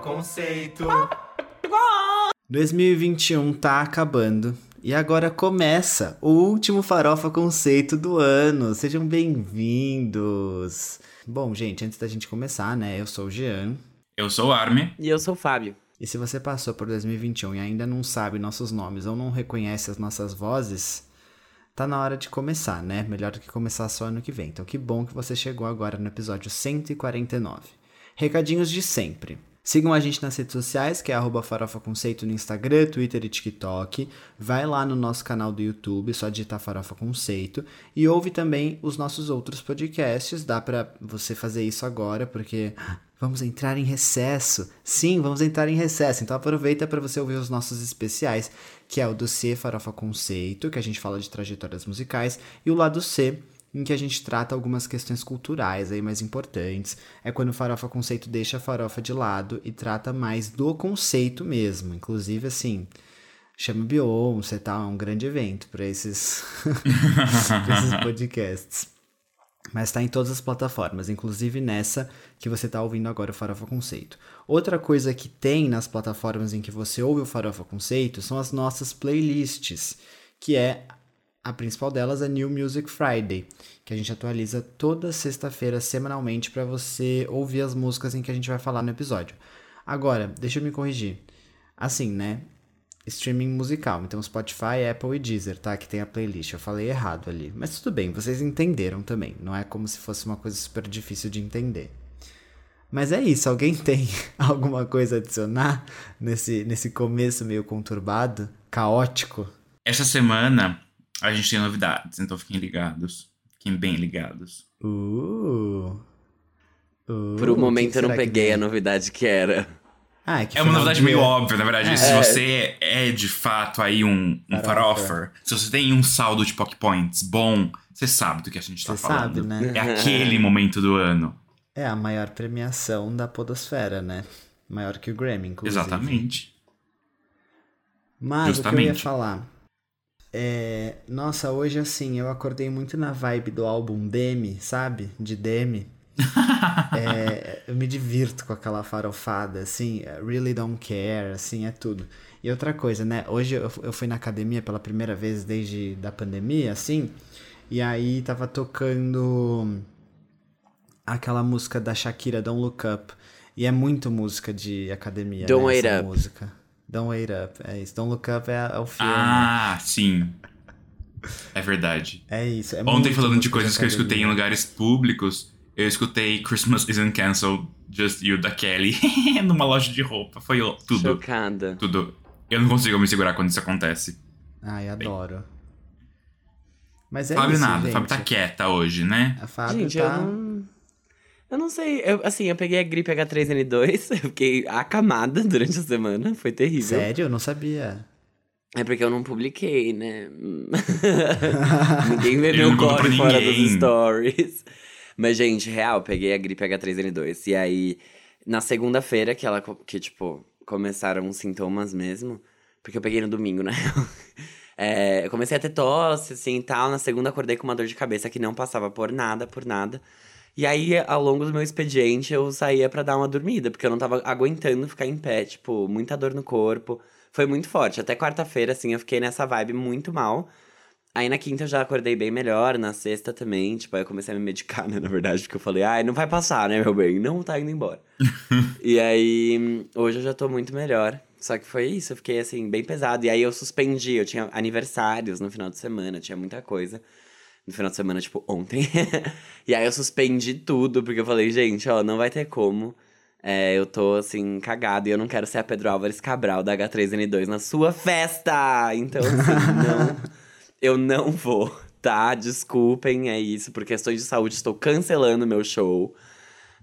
Conceito. 2021 tá acabando. E agora começa o último Farofa Conceito do ano. Sejam bem-vindos. Bom, gente, antes da gente começar, né? Eu sou o Jean. Eu sou o Armin. E eu sou o Fábio. E se você passou por 2021 e ainda não sabe nossos nomes ou não reconhece as nossas vozes, tá na hora de começar, né? Melhor do que começar só ano que vem. Então, que bom que você chegou agora no episódio 149. Recadinhos de sempre. Sigam a gente nas redes sociais, que é arroba Farofa Conceito no Instagram, Twitter e TikTok. Vai lá no nosso canal do YouTube, só digitar Farofa Conceito. E ouve também os nossos outros podcasts. Dá pra você fazer isso agora, porque vamos entrar em recesso. Sim, vamos entrar em recesso. Então aproveita para você ouvir os nossos especiais, que é o do C Farofa Conceito, que a gente fala de trajetórias musicais, e o lado C, em que a gente trata algumas questões culturais aí mais importantes. É quando o Farofa Conceito deixa a farofa de lado e trata mais do conceito mesmo. Inclusive, assim, chama Beyoncé, tá? É um grande evento para esses, esses podcasts. Mas tá em todas as plataformas, inclusive nessa que você tá ouvindo agora o Farofa Conceito. Outra coisa que tem nas plataformas em que você ouve o Farofa Conceito são as nossas playlists, que é a principal delas é New Music Friday, que a gente atualiza toda sexta-feira semanalmente para você ouvir as músicas em que a gente vai falar no episódio. Agora, deixa eu me corrigir. Assim, né? Streaming musical, então Spotify, Apple e Deezer, tá? Que tem a playlist. Eu falei errado ali. Mas tudo bem, vocês entenderam também. Não é como se fosse uma coisa super difícil de entender. Mas é isso, alguém tem alguma coisa a adicionar nesse, nesse começo meio conturbado, caótico? Essa semana a gente tem novidades, então fiquem ligados. Fiquem bem ligados. Uh. Uh, Por um que momento eu não que peguei vem? a novidade que era. Ah, é, que É uma novidade de- meio óbvia, na verdade. Se É. você é de fato aí um, um Farofa. farofer, se você tem um saldo de pock points bom, você sabe do que a gente tá Você falando. sabe, né? É aquele momento do ano. É a maior premiação da podosfera, né? Maior que o Grammy, inclusive. Exatamente. Mas o que eu ia Justamente. falar é... Nossa, hoje assim, eu acordei muito na vibe do álbum Demi, sabe? De Demi. É, eu me divirto com aquela farofada, assim, é, really don't care, assim, é tudo. E outra coisa, né? Hoje eu, eu fui na academia pela primeira vez desde da pandemia, assim, e aí tava tocando aquela música da Shakira, Don't Look Up. E é muito música de academia, Don't né, essa Up. música. Don't Wait Up, é isso. Don't Look Up é, é o filme. Ah, sim. É verdade. É isso. É Ontem, falando de coisas que eu escutei em lugares públicos, eu escutei Christmas Isn't Cancelled, Just You, da Kelly, numa loja de roupa. Foi ó, tudo. Chocada. Tudo. Eu não consigo me segurar quando isso acontece. Ai, adoro. Mas é Fábio isso, nada, gente. Fábio tá quieta hoje, né? A Fábio Gente, tá... eu não. Eu não sei. Eu, assim, eu peguei a gripe H3N2, eu fiquei acamada durante a semana, foi terrível. Sério? Eu não sabia. É porque eu não publiquei, né? Ninguém vê meu corre fora dos stories. Mas, gente, real, eu peguei a gripe H3N2. E aí, na segunda-feira, que ela, que, tipo, começaram os sintomas mesmo, porque eu peguei no domingo, né? É, eu comecei a ter tosse, assim, e tal. Na segunda, acordei com uma dor de cabeça que não passava por nada, por nada. E aí, ao longo do meu expediente, eu saía pra dar uma dormida, porque eu não tava aguentando ficar em pé, tipo, muita dor no corpo. Foi muito forte. Até quarta-feira, assim, eu fiquei nessa vibe muito mal. Aí na quinta eu já acordei bem melhor, na sexta também, tipo, aí eu comecei a me medicar, né, na verdade, porque eu falei, ai, não vai passar, né, meu bem, não tá indo embora. e aí, hoje eu já tô muito melhor. Só que foi isso, eu fiquei assim, bem pesado. E aí eu suspendi, eu tinha aniversários no final de semana, tinha muita coisa. No final de semana, tipo, ontem. e aí eu suspendi tudo, porque eu falei, gente, ó, não vai ter como. É, eu tô, assim, cagado e eu não quero ser a Pedro Álvares Cabral da H3N2 na sua festa! Então, assim, não. Eu não vou, tá? Desculpem, é isso. Por questões de saúde, estou cancelando meu show.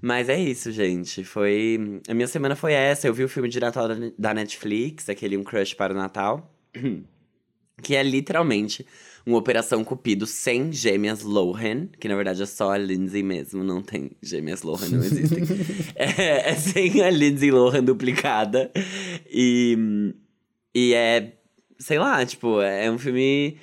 Mas é isso, gente. Foi. A minha semana foi essa. Eu vi o filme de Natal da- da Netflix, aquele Um Crush para o Natal. Que é literalmente uma Operação Cupido sem gêmeas Lohan, que na verdade é só a Lindsay mesmo, não tem gêmeas Lohan, não existem. é, é sem a Lindsay Lohan duplicada. E, e é, sei lá, tipo, é um filme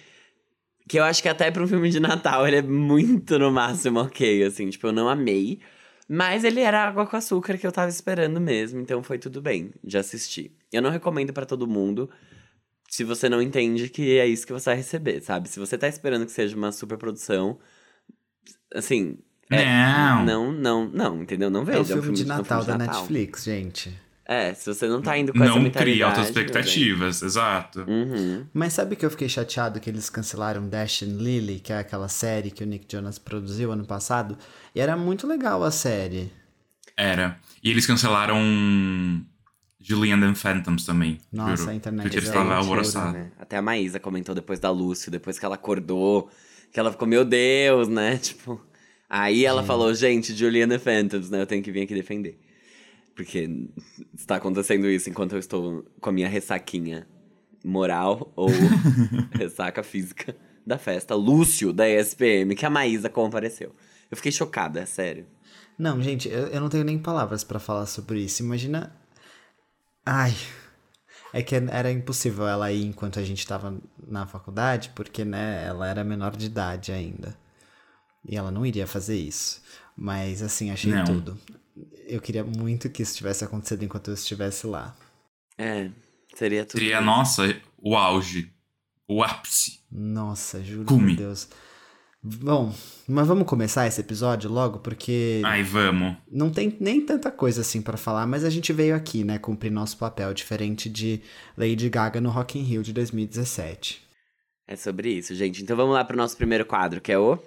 que eu acho que até pra um filme de Natal ele é muito no máximo ok, assim, tipo, eu não amei. Mas ele era água com açúcar que eu tava esperando mesmo, então foi tudo bem de assistir. Eu não recomendo pra todo mundo se você não entende que é isso que você vai receber, sabe? Se você tá esperando que seja uma super produção, assim. é- Não. Não, não, não, entendeu? Não veja. É o filme, de é um Natal filme da de Natal. Netflix, gente. É, se você não tá indo com essa Não mentalidade. cria altas expectativas, exato. Uhum. Mas sabe que eu fiquei chateado que eles cancelaram Dash and Lily, que é aquela série que o Nick Jonas produziu ano passado? E era muito legal a série. Era. E eles cancelaram Julian and Phantoms também. Nossa, juro. a internet Porque é loucura, alvoroçados. né? Até a Maísa comentou depois da Lúcio, depois que ela acordou, que ela ficou, meu Deus, né? Tipo. Aí ela falou, gente, Juliana Phantoms, né? Eu tenho que vir aqui defender. Porque está acontecendo isso enquanto eu estou com a minha ressaquinha moral ou ressaca física da festa. Lúcio, da ESPM, que a Maísa compareceu. Eu fiquei chocada, é sério. Não, gente, eu, eu não tenho nem palavras pra falar sobre isso. Imagina. Ai. É que era impossível ela ir enquanto a gente tava na faculdade, porque, né, ela era menor de idade ainda. E ela não iria fazer isso. Mas, assim, achei Não. tudo. Eu queria muito que isso tivesse acontecido enquanto eu estivesse lá. É, seria tudo. Seria, nossa, o auge. O ápice. Nossa, juro Cume. por Deus. Bom, mas vamos começar esse episódio logo, porque Ai, vamos. não tem nem tanta coisa assim pra falar, mas a gente veio aqui, né, cumprir nosso papel, diferente de Lady Gaga no Rock in Rio de 2017. É sobre isso, gente. Então vamos lá pro nosso primeiro quadro, que é o.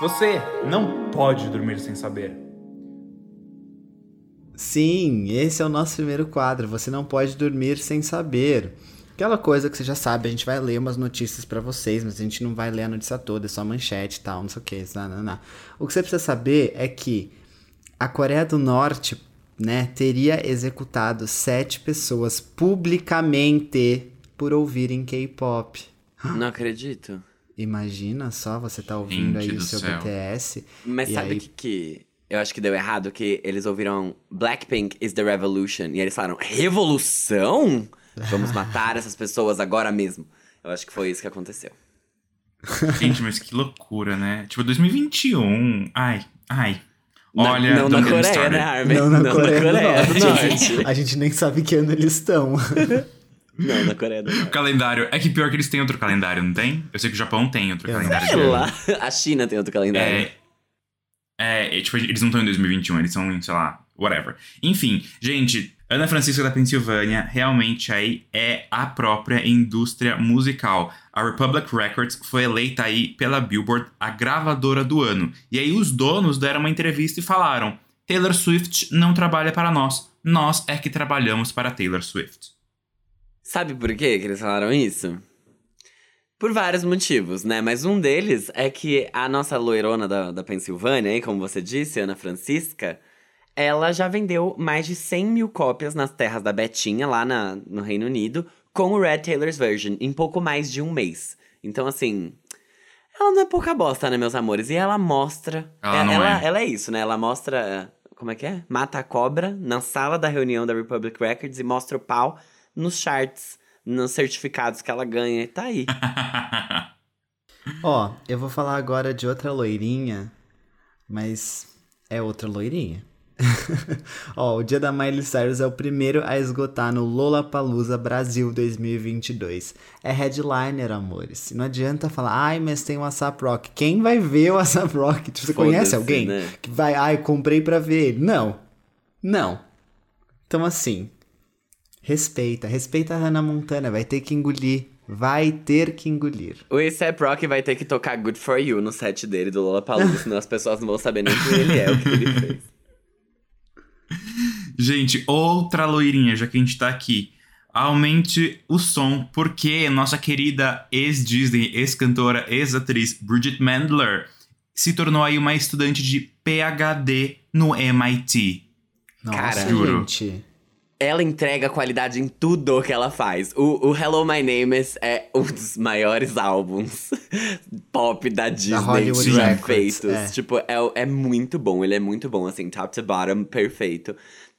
Você não pode dormir sem saber. Sim, esse é o nosso primeiro quadro. Você não pode dormir sem saber. Aquela coisa que você já sabe, a gente vai ler umas notícias pra vocês, mas a gente não vai ler a notícia toda, é só manchete e tal, não sei o que. Não. O que você precisa saber é que a Coreia do Norte, né, teria executado sete pessoas publicamente por ouvirem K-pop. Não acredito. Imagina só, você tá ouvindo Gente aí o seu céu. BTS. Mas sabe o aí- que, que eu acho que deu errado? Que eles ouviram Blackpink is the revolution. E eles falaram, revolução? Vamos matar essas pessoas agora mesmo. Eu acho que foi isso que aconteceu. Gente, mas que loucura, né? Tipo, 2021. Ai, ai. Na- Olha, não na Coreia, started. né, Armin? Não na Coreia, do Norte. gente. A gente nem sabe que ano eles estão. Não, na Coreia do O Norte. calendário. É que pior que eles têm outro calendário, não tem? Eu sei que o Japão tem outro Eu não calendário. Sei lá. A China tem outro calendário. É, é, é, tipo, eles não estão em 2021, eles são em, sei lá, whatever. Enfim, gente, Ana Francisca da Pensilvânia realmente aí é a própria indústria musical. A Republic Records foi eleita aí pela Billboard a gravadora do ano. E aí os donos deram uma entrevista e falaram: Taylor Swift não trabalha para nós, nós é que trabalhamos para Taylor Swift. Sabe por que eles falaram isso? Por vários motivos, né? Mas um deles é que a nossa loirona da, da Pensilvânia, aí, como você disse, Ana Francisca, ela já vendeu mais de 100 mil cópias nas terras da Betinha, lá na, no Reino Unido, com o Red Taylor's Version, em pouco mais de um mês. Então, assim. Ela não é pouca bosta, né, meus amores? E ela mostra. Ela não ela, é. ela é isso, né? Ela mostra. Como é que é? Mata a cobra na sala da reunião da Republic Records e mostra o pau nos charts, nos certificados que ela ganha. E tá aí. Ó, eu vou falar agora de outra loirinha, mas é outra loirinha. Ó, o dia da Miley Cyrus é o primeiro a esgotar no Lollapalooza Brasil 2022. É headliner, amores. Não adianta falar, ai, mas tem o ASAP Rock. Quem vai ver o ASAP Rock? Tipo, Você conhece alguém né? que vai, ai, comprei pra ver ele? Não. Não. Então, assim, respeita. Respeita a Hannah Montana. Vai ter que engolir. Vai ter que engolir. O A$AP Rock vai ter que tocar Good For You no set dele do Lollapalooza, senão as pessoas não vão saber nem quem ele é, o que ele fez. Gente, outra loirinha, já que a gente tá aqui. Aumente o som, porque nossa querida ex-Disney, ex-cantora, ex-atriz Bridget Mandler se tornou aí uma estudante de PhD no MIT. Nossa, Cara, juro. gente. Ela entrega qualidade em tudo que ela faz. O, o Hello My Name Is é um dos maiores álbuns pop da Disney já Records, feitos. é. Tipo, é, é muito bom. Ele é muito bom, assim, top to bottom, perfeito.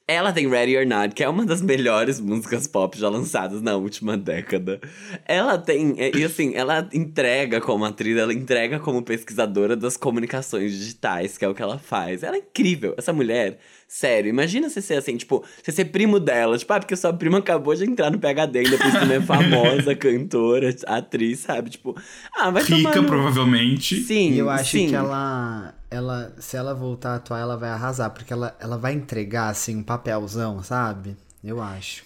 Ela tem Ready or Not, que é uma das melhores músicas pop já lançadas na última década. Ela tem, é, e assim, ela entrega como atriz, ela entrega como pesquisadora das comunicações digitais, que é o que ela faz. Ela é incrível. Essa mulher, sério, imagina você ser assim, tipo, você ser primo dela, tipo, ah, porque sua prima acabou de entrar no PHD, ainda por cima é famosa, cantora, atriz, sabe? Tipo, ah, vai tomar Rica, no... provavelmente. Sim, eu acho sim. que ela, ela, se ela voltar a atuar, ela vai arrasar, porque ela, ela vai entregar, assim, um papelzão, sabe? Eu acho.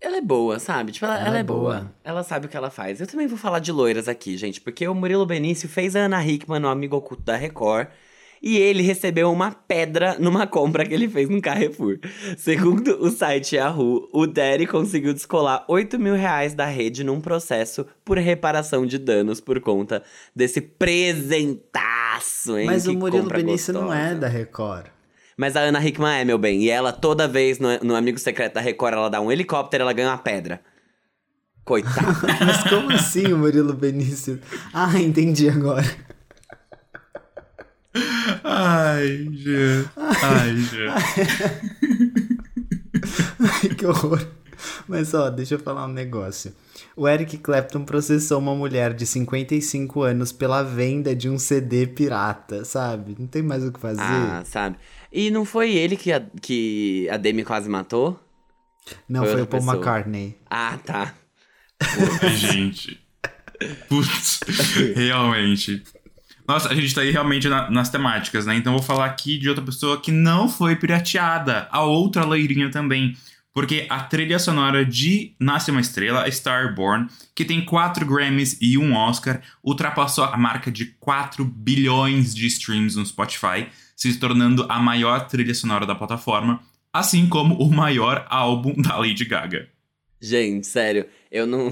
Ela é boa, sabe? Tipo, ela, Ela ela é é boa. boa. Ela sabe o que ela faz. Eu também vou falar de loiras aqui, gente, porque o Murilo Benício fez a Ana Hickman no Amigo Oculto da Record. E ele recebeu uma pedra numa compra que ele fez no Carrefour. Segundo o site Yahoo, o Daddy conseguiu descolar 8 mil reais da rede num processo por reparação de danos por conta desse presentaço, hein? Mas Que o Murilo Benício não é da Record. Mas a Ana Hickman é, meu bem. E ela, toda vez no, no Amigo Secreto da Record, ela dá um helicóptero ela ganha uma pedra. Coitado. Mas como assim o Murilo Benício? Ah, entendi agora. Ai, Jean. Ai, Jean. Ai, que horror. Mas ó, deixa eu falar um negócio. O Eric Clapton processou uma mulher de 55 anos pela venda de um CD pirata, sabe? Não tem mais o que fazer. ah, sabe? E não foi ele que a, que a Demi quase matou? Não, foi foi, o Paul pessoa. McCartney. Ah, tá. Gente. Putz, realmente. Nossa, a gente tá aí realmente na- nas temáticas, né? Então vou falar aqui de outra pessoa que não foi pirateada. A outra loirinha também. Porque a trilha sonora de Nasce uma Estrela, Starborn, que tem 4 Grammys e um Oscar, ultrapassou a marca de 4 bilhões de streams no Spotify, se tornando a maior trilha sonora da plataforma, assim como o maior álbum da Lady Gaga. Gente, sério, eu não.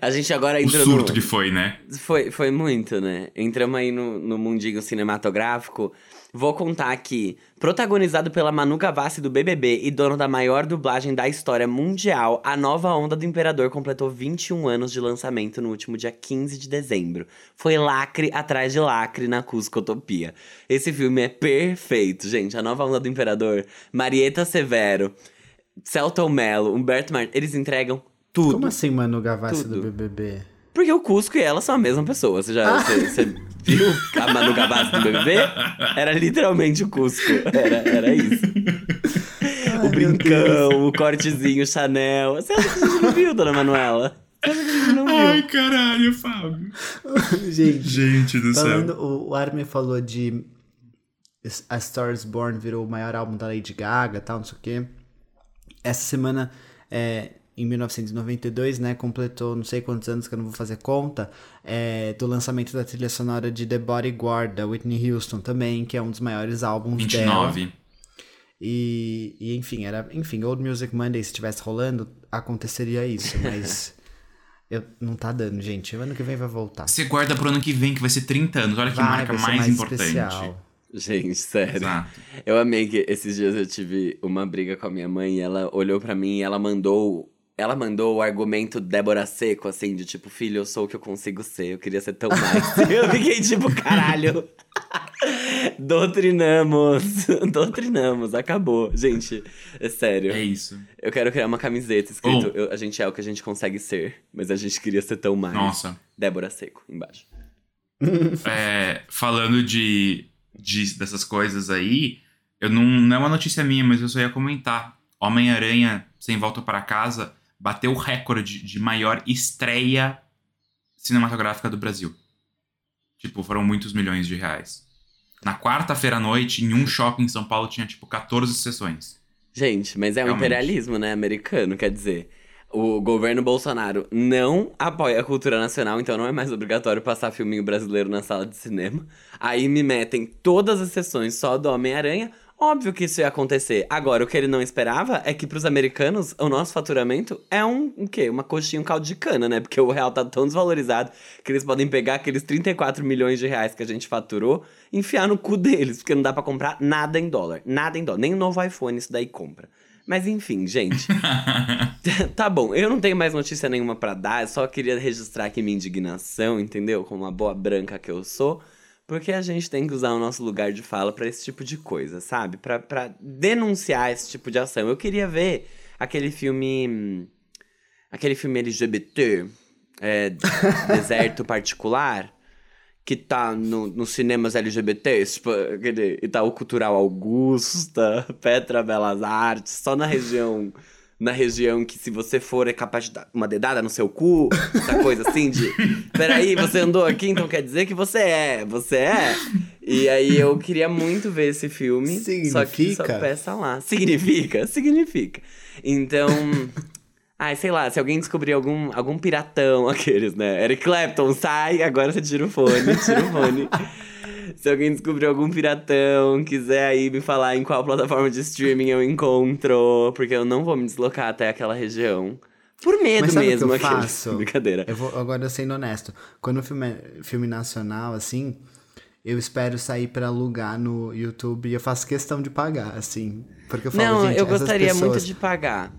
A gente agora O entrou surto no... que foi, né? Foi, foi muito, né? Entramos aí no, no mundinho cinematográfico. Vou contar aqui. Protagonizado pela Manu Gavassi do BBB e dono da maior dublagem da história mundial, A Nova Onda do Imperador completou 21 anos de lançamento no último dia 15 de dezembro. Foi lacre atrás de lacre na Cuscotopia. Esse filme é perfeito, gente. A Nova Onda do Imperador, Marieta Severo, Celton Mello, Humberto Martins, eles entregam tudo. Como assim, Manu Gavassi Tudo. do BBB? Porque o Cusco e ela são a mesma pessoa. Você já você, você viu a Manu Gavassi do BBB? Era literalmente o Cusco. Era, era isso. o brincão, o cortezinho Chanel. Você acha que a gente não viu, dona Manuela? Você acha que a gente não viu? Ai, caralho, Fábio. Gente, Gente do falando, céu. o, o Armin falou de A Star is Born virou o maior álbum da Lady Gaga tal, não sei o quê. Essa semana, é, em 1992, né, completou não sei quantos anos que eu não vou fazer conta, é, do lançamento da trilha sonora de The Bodyguard, da Whitney Houston também, que é um dos maiores álbuns dela. 29. E, e enfim, era, enfim, Old Music Monday, se estivesse rolando, aconteceria isso, mas eu, não tá dando, gente. O ano que vem vai voltar. Você guarda pro ano que vem, que vai ser 30 anos. Olha que Vai, marca vai mais, mais importante. especial. Gente, sério. Exato. Eu amei que esses dias eu tive uma briga com a minha mãe e ela olhou pra mim e ela mandou. Ela mandou o argumento Débora Seco, assim, de tipo, filho, eu sou o que eu consigo ser, eu queria ser tão mais. eu fiquei tipo, caralho. Doutrinamos. Doutrinamos, acabou. Gente, é sério. É isso. Eu quero criar uma camiseta escrito: Oh. eu- a gente é o que a gente consegue ser, mas a gente queria ser tão mais. Nossa. Débora Seco, embaixo. É, falando de, de- dessas coisas aí, eu não, não é uma notícia minha, mas eu só ia comentar. Homem-Aranha Sem Volta para Casa bateu o recorde de maior estreia cinematográfica do Brasil. Tipo, foram muitos milhões de reais. Na quarta-feira à noite, em um shopping em São Paulo, tinha tipo 14 sessões. Gente, mas é um Realmente. imperialismo, né, americano, quer dizer. O governo Bolsonaro não apoia a cultura nacional, então não é mais obrigatório passar filminho brasileiro na sala de cinema. Aí me metem todas as sessões só do Homem-Aranha. Óbvio que isso ia acontecer. Agora, o que ele não esperava é que pros americanos o nosso faturamento é um, um quê? Uma coxinha, um caldo de cana, né? Porque o real tá tão desvalorizado que eles podem pegar aqueles 34 milhões de reais que a gente faturou e enfiar no cu deles, porque não dá pra comprar nada em dólar. Nada em dólar. Nem o novo iPhone isso daí compra. Mas enfim, gente. tá bom, eu não tenho mais notícia nenhuma pra dar, eu só queria registrar aqui minha indignação, entendeu? Como uma boa branca que eu sou. Porque a gente tem que usar o nosso lugar de fala pra esse tipo de coisa, sabe? Pra, pra denunciar esse tipo de ação. Eu queria ver aquele filme. Aquele filme LGBT, é, Deserto Particular, que tá no, nos cinemas LGBTs, tipo, aquele Itaú Cultural Augusta, Petra Belas Artes, só na região na região que se você for é capaz de dar uma dedada no seu cu, essa coisa assim de. Peraí, você andou aqui, então quer dizer que você é, você é. E aí eu queria muito ver esse filme. Só que só Significa? peça lá. Significa? Significa. Então. Ai, sei lá, se alguém descobrir algum, algum piratão, aqueles, né? Eric Clapton, sai, agora você tira o fone, tira o fone. Se alguém descobrir algum piratão, quiser aí me falar em qual plataforma de streaming eu encontro, porque eu não vou me deslocar até aquela região. Por medo Mas sabe o que mesmo, eu aqueles. faço? Brincadeira. Eu vou, agora sendo honesto, quando o filme é filme nacional, assim, eu espero sair pra alugar no YouTube e eu faço questão de pagar, assim. Porque eu falo, não, eu gostaria muito pessoas- de pagar.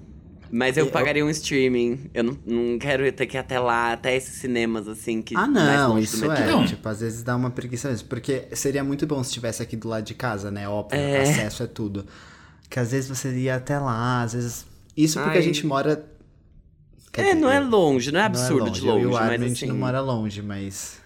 Mas eu Eu- pagaria um streaming. Eu não, não quero ter que ir até lá, até esses cinemas, assim, que Ah, mais não, longe isso é. Não. Tipo, às vezes dá uma preguiça mesmo. Porque seria muito bom se estivesse aqui do lado de casa, né? Óbvio, É. acesso é tudo. Que às vezes você ia até lá, às vezes. Isso porque Ai. a gente mora. Quer É, dizer, não é eu- longe, não é não é absurdo de Eu longe, e o Armin, mas a gente assim... não mora longe, mas.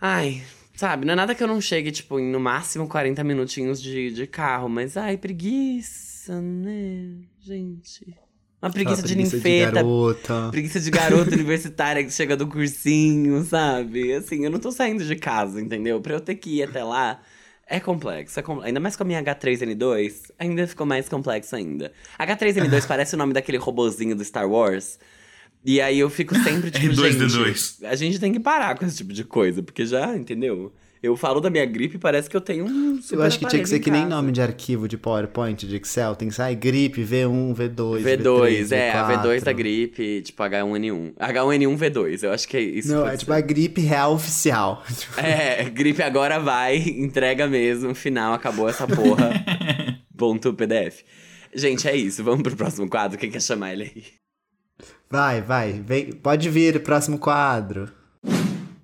Ai, sabe, não é nada que eu não chegue, tipo, em no máximo 40 minutinhos de, de carro, mas ai, preguiça, né, gente? Uma preguiça, Aquela de preguiça ninfeta, garota. preguiça de garota universitária que chega do cursinho, sabe? Assim, eu não tô saindo de casa, entendeu? Pra eu ter que ir até lá. É complexo, é complexo. Ainda mais com a minha H3N2, ainda ficou mais complexo ainda. H3N2 parece o nome daquele robozinho do Star Wars. E aí eu fico sempre tipo, R2D2. gente, a gente tem que parar com esse tipo de coisa, porque já, entendeu? Eu falo da minha gripe e parece que eu tenho um super Eu acho que tinha que ser que nem nome de arquivo de PowerPoint, de Excel. Tem que sair gripe, V1, V2, V2, V3, é, a V4. V2 da gripe, tipo H1N1. H1N1 V2, eu acho que é isso. Não, é ser. tipo a gripe real oficial. É, gripe agora vai, entrega mesmo, final, acabou essa porra. Ponto PDF. Gente, é isso, vamos pro próximo quadro, quem quer chamar ele aí? Vai, vai, vem, pode vir, próximo quadro.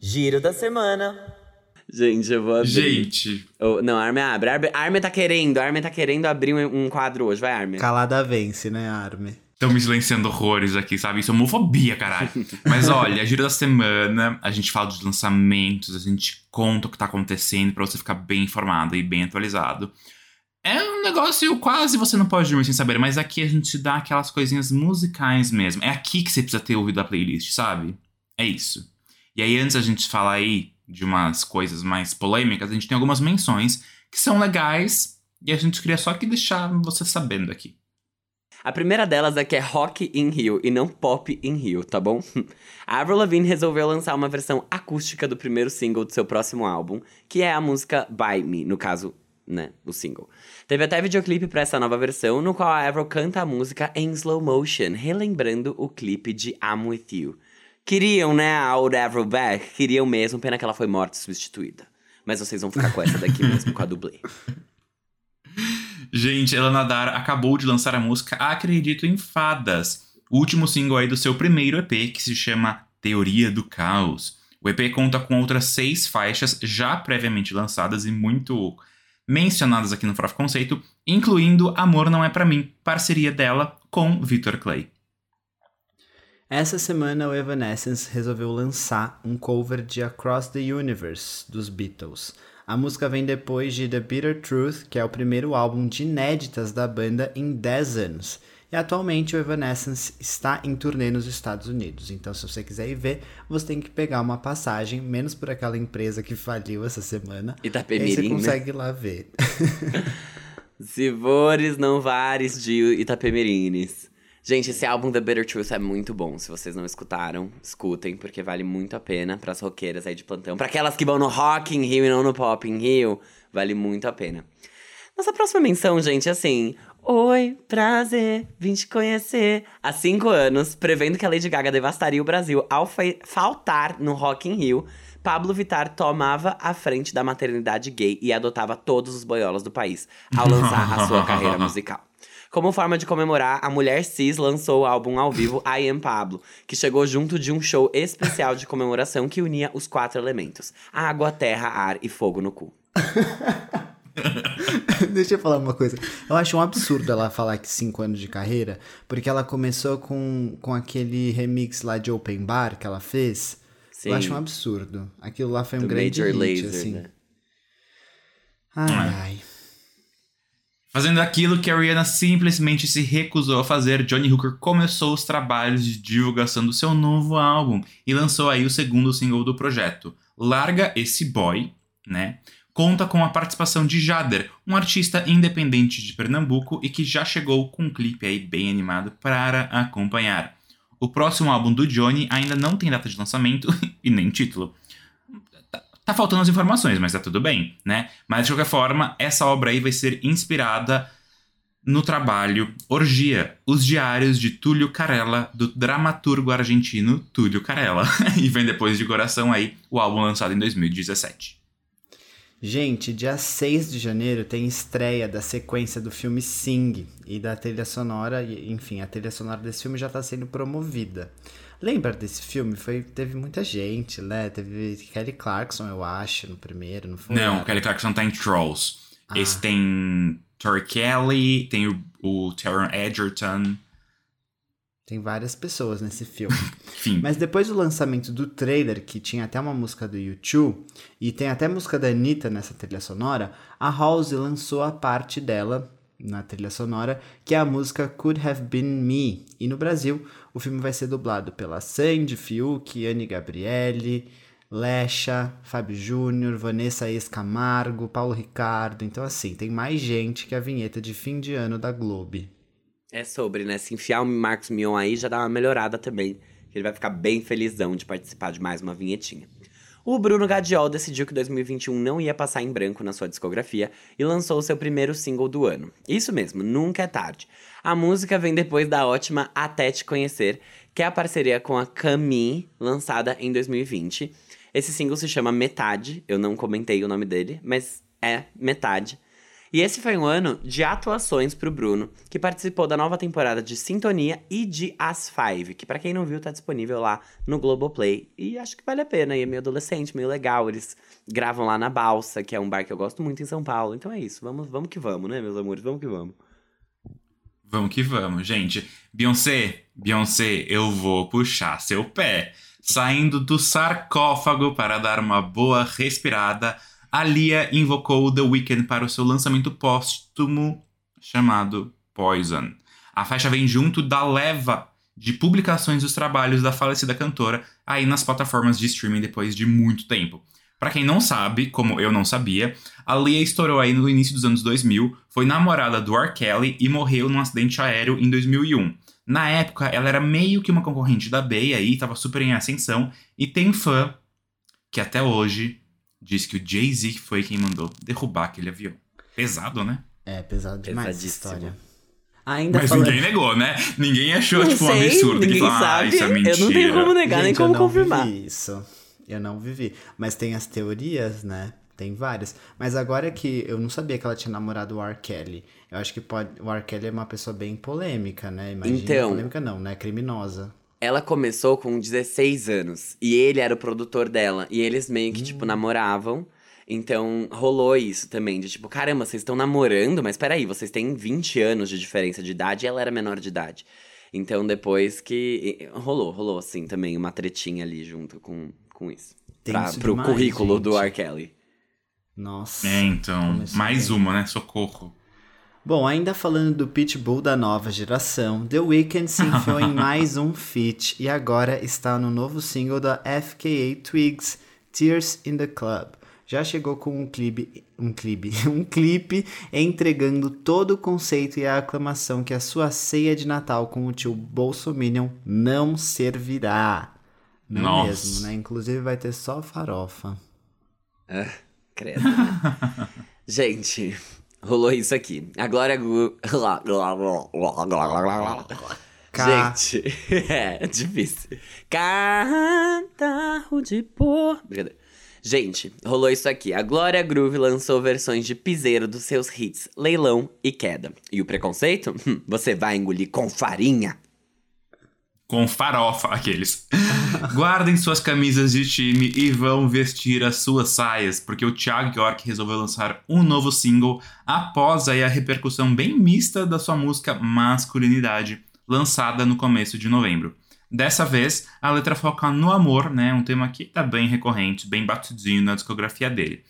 Giro da semana. Gente, eu vou abrir. Gente, Oh, não, Armin abre. Armin, Armin tá querendo, Armin tá querendo abrir um, um quadro hoje, vai, Armin. Calada vence, né, Arme? estão me silenciando horrores aqui, sabe? Isso é homofobia, caralho. Mas olha, a giro da semana, a gente fala dos lançamentos, a gente conta o que tá acontecendo pra você ficar bem informado e bem atualizado. É um negócio quase você não pode dormir sem saber, mas aqui a gente dá aquelas coisinhas musicais mesmo. É aqui que você precisa ter ouvido a playlist, sabe? É isso. E aí, antes a gente falar aí de umas coisas mais polêmicas, a gente tem algumas menções que são legais e a gente queria só que deixar você sabendo aqui. A primeira delas é que é Rock in Rio e não Pop in Rio, tá bom? A Avril Lavigne resolveu lançar uma versão acústica do primeiro single do seu próximo álbum, que é a música By Me, no caso, né, o single. Teve até videoclipe pra essa nova versão, no qual a Avril canta a música em slow motion, relembrando o clipe de I'm With You. Queriam, né, a Avril back? Queriam mesmo, pena que ela foi morta e substituída. Mas vocês vão ficar com essa daqui mesmo, com a dublê. Gente, Elana Dar acabou de lançar a música Acredito em Fadas, o último single aí do seu primeiro EP, que se chama Teoria do Caos. O EP conta com outras seis faixas já previamente lançadas e muito mencionadas aqui no Prof Conceito, incluindo Amor Não É Pra Mim, parceria dela com Victor Clay. Essa semana o Evanescence resolveu lançar um cover de Across the Universe dos Beatles. A música vem depois de The Bitter Truth, que é o primeiro álbum de inéditas da banda em 10 anos. E atualmente o Evanescence está em turnê nos Estados Unidos. Então, se você quiser ir ver, você tem que pegar uma passagem, menos por aquela empresa que faliu essa semana. E aí você Itapemirim, né? consegue lá ver. Se vores não vares de Itapemirines. Gente, esse álbum The Bitter Truth é muito bom. Se vocês não escutaram, escutem, porque vale muito a pena pras roqueiras aí de plantão. Pra aquelas que vão no Rock in Rio e não no Pop in Rio, vale muito a pena. Nossa próxima menção, gente, é assim. Oi, prazer, vim te conhecer. Há cinco anos, prevendo que a Lady Gaga devastaria o Brasil ao fa- faltar no Rock in Rio, Pablo Vittar tomava a frente da maternidade gay e adotava todos os boiolas do país ao lançar a sua carreira musical. Como forma de comemorar, a mulher cis lançou o álbum ao vivo I Am Pablo, que chegou junto de um show especial de comemoração que unia os quatro elementos: água, terra, ar e fogo no cu. Deixa eu falar uma coisa. Eu acho um absurdo ela falar que 5 anos de carreira, porque ela começou com, com aquele remix lá de Open Bar que ela fez. Sim. Eu acho um absurdo. Aquilo lá foi um Do grande Major hit, Lazer, assim. né? Ai, ai. Fazendo aquilo que a Rihanna simplesmente se recusou a fazer, Johnny Hooker começou os trabalhos de divulgação do seu novo álbum e lançou aí o segundo single do projeto. Larga Esse Boy, né? Conta com a participação de Jader, um artista independente de Pernambuco e que já chegou com um clipe aí bem animado para acompanhar. O próximo álbum do Johnny ainda não tem data de lançamento e nem título. Tá- faltando as informações, mas tá tudo bem, né? Mas de qualquer forma, essa obra aí vai ser inspirada no trabalho Orgia, os diários de Túlio Carella, do dramaturgo argentino Túlio Carella. e vem depois de Coração aí, o álbum lançado em 2017. Gente, dia 6 de janeiro tem estreia da sequência do filme Sing e da trilha sonora, enfim, a trilha sonora desse filme já está sendo promovida. Lembra desse filme? Foi, teve muita gente, né? Teve Kelly Clarkson, eu acho, no primeiro, não foi? Não, Kelly Clarkson tá em Trolls. Ah. Esse tem Tori Kelly, tem o, o Taron Egerton, Tem várias pessoas nesse filme. Mas depois do lançamento do trailer, que tinha até uma música do YouTube, e tem até música da Anitta nessa trilha sonora, a House lançou a parte dela na trilha sonora, que é a música Could Have Been Me. E no Brasil, o filme vai ser dublado pela Sandy, Fiuk, Anne Gabriele, Lecha, Fábio Júnior, Vanessa Ex Camargo, Paulo Ricardo. Então, assim, tem mais gente que a vinheta de fim de ano da Globo. É sobre, né? Se enfiar o Marcos Mion aí já dá uma melhorada também. Ele vai ficar bem felizão de participar de mais uma vinhetinha. O Bruno Gadiol decidiu que 2021 não ia passar em branco na sua discografia e lançou o seu primeiro single do ano. Isso mesmo, nunca é tarde. A música vem depois da ótima Até Te Conhecer, que é a parceria com a Camille, lançada em 2020. Esse single se chama Metade, eu não comentei o nome dele, mas é Metade. E esse foi um ano de atuações pro Bruno, que participou da nova temporada de Sintonia e de As Five, que pra quem não viu tá disponível lá no Globoplay. E acho que vale a pena, e é meio adolescente, meio legal. Eles gravam lá na Balsa, que é um bar que eu gosto muito em São Paulo. Então é isso, vamos, vamos que vamos, né, meus amores? Vamos que vamos. Vamos que vamos, gente. Beyoncé, Beyoncé, eu vou puxar seu pé. Saindo do sarcófago para dar uma boa respirada, a Lia invocou The Weeknd para o seu lançamento póstumo chamado Poison. A faixa vem junto da leva de publicações dos trabalhos da falecida cantora aí nas plataformas de streaming depois de muito tempo. Pra quem não sabe, como eu não sabia, a Lia estourou aí no início dos anos 2000, foi namorada do R. Kelly e morreu num acidente aéreo em 2001. Na época, ela era meio que uma concorrente da Bey aí, tava super em ascensão, e tem fã que até hoje diz que o Jay-Z foi quem mandou derrubar aquele avião. Pesado, né? É pesado demais história. Ainda Mas falando... ninguém negou, né? Ninguém achou, Não tipo, um sei, absurdo. ninguém que fala, ah, sabe. isso é Eu não mentira. tenho como negar, nem Gente, como eu não confirmar. vivi isso. Eu não vivi. Mas tem as teorias, né? Tem várias. Mas agora que eu não sabia que ela tinha namorado o R. Kelly. Eu acho que pode. O R. Kelly é uma pessoa bem polêmica, né? Imagina. Então. Polêmica não, né? Criminosa. Ela começou com 16 anos e ele era o produtor dela. E eles meio que, tipo, namoravam. Então rolou isso também, de tipo, caramba, vocês estão namorando, mas peraí, vocês têm 20 anos de diferença de idade e ela era menor de idade. Então depois que. Rolou, rolou assim também uma tretinha ali junto com, com isso. Pra, pro demais, currículo do gente. R. Kelly. Nossa. É, então, Começou mais bem. uma, né? Socorro. Bom, ainda falando do Pitbull da nova geração, The Weeknd se enfiou em mais um feat e agora está no novo single da FKA Twigs, Tears in the Club. Já chegou com um clipe, um clipe, um clipe entregando todo o conceito e a aclamação que a sua ceia de Natal com o tio Bolsominion não servirá. Não Nossa. mesmo, né? Inclusive vai ter só farofa. Credo. né? Gente, rolou isso aqui. A Glória Gu... Gente, é difícil. Catarro de por... Brincadeira. Gente, rolou isso aqui. A Glória Groove lançou versões de piseiro dos seus hits Leilão e Queda. E o preconceito? Hum, Você vai engolir com farinha. Com farofa, aqueles. Guardem suas camisas de time e vão vestir as suas saias, porque o Thiago York resolveu lançar um novo single após aí a repercussão bem mista da sua música Masculinidade, lançada no começo de novembro. Dessa vez, a letra foca no amor, né? Um tema que tá bem recorrente, bem batidinho na discografia dele.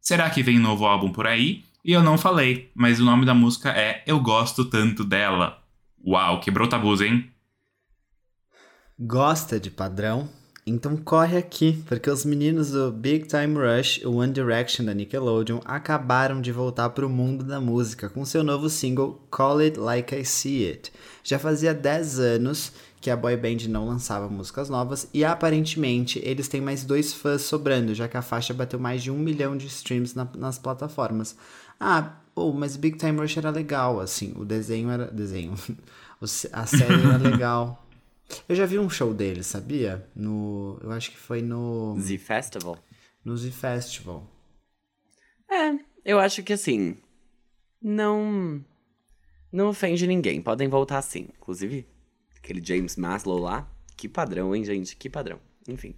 Será que vem novo álbum por aí? E eu não falei, mas o nome da música é Eu Gosto Tanto Dela. Uau, quebrou tabus, hein? Gosta de padrão? Então corre aqui, porque os meninos do Big Time Rush, o One Direction da Nickelodeon, acabaram de voltar para o mundo da música com seu novo single Call It Like I See It. Já fazia 10 anos que a boy band não lançava músicas novas e aparentemente eles têm mais dois fãs sobrando, já que a faixa bateu mais de um milhão de streams na- nas plataformas. Ah, oh, mas Big Time Rush era legal, assim, o desenho era. Desenho. A série era legal. Eu já vi um show deles, sabia? No. Eu acho que foi no. Z Festival. No Z Festival. É, eu acho que assim. Não. Não ofende ninguém. Podem voltar assim. Inclusive, aquele James Maslow lá. Que padrão, hein, gente? Que padrão. Enfim.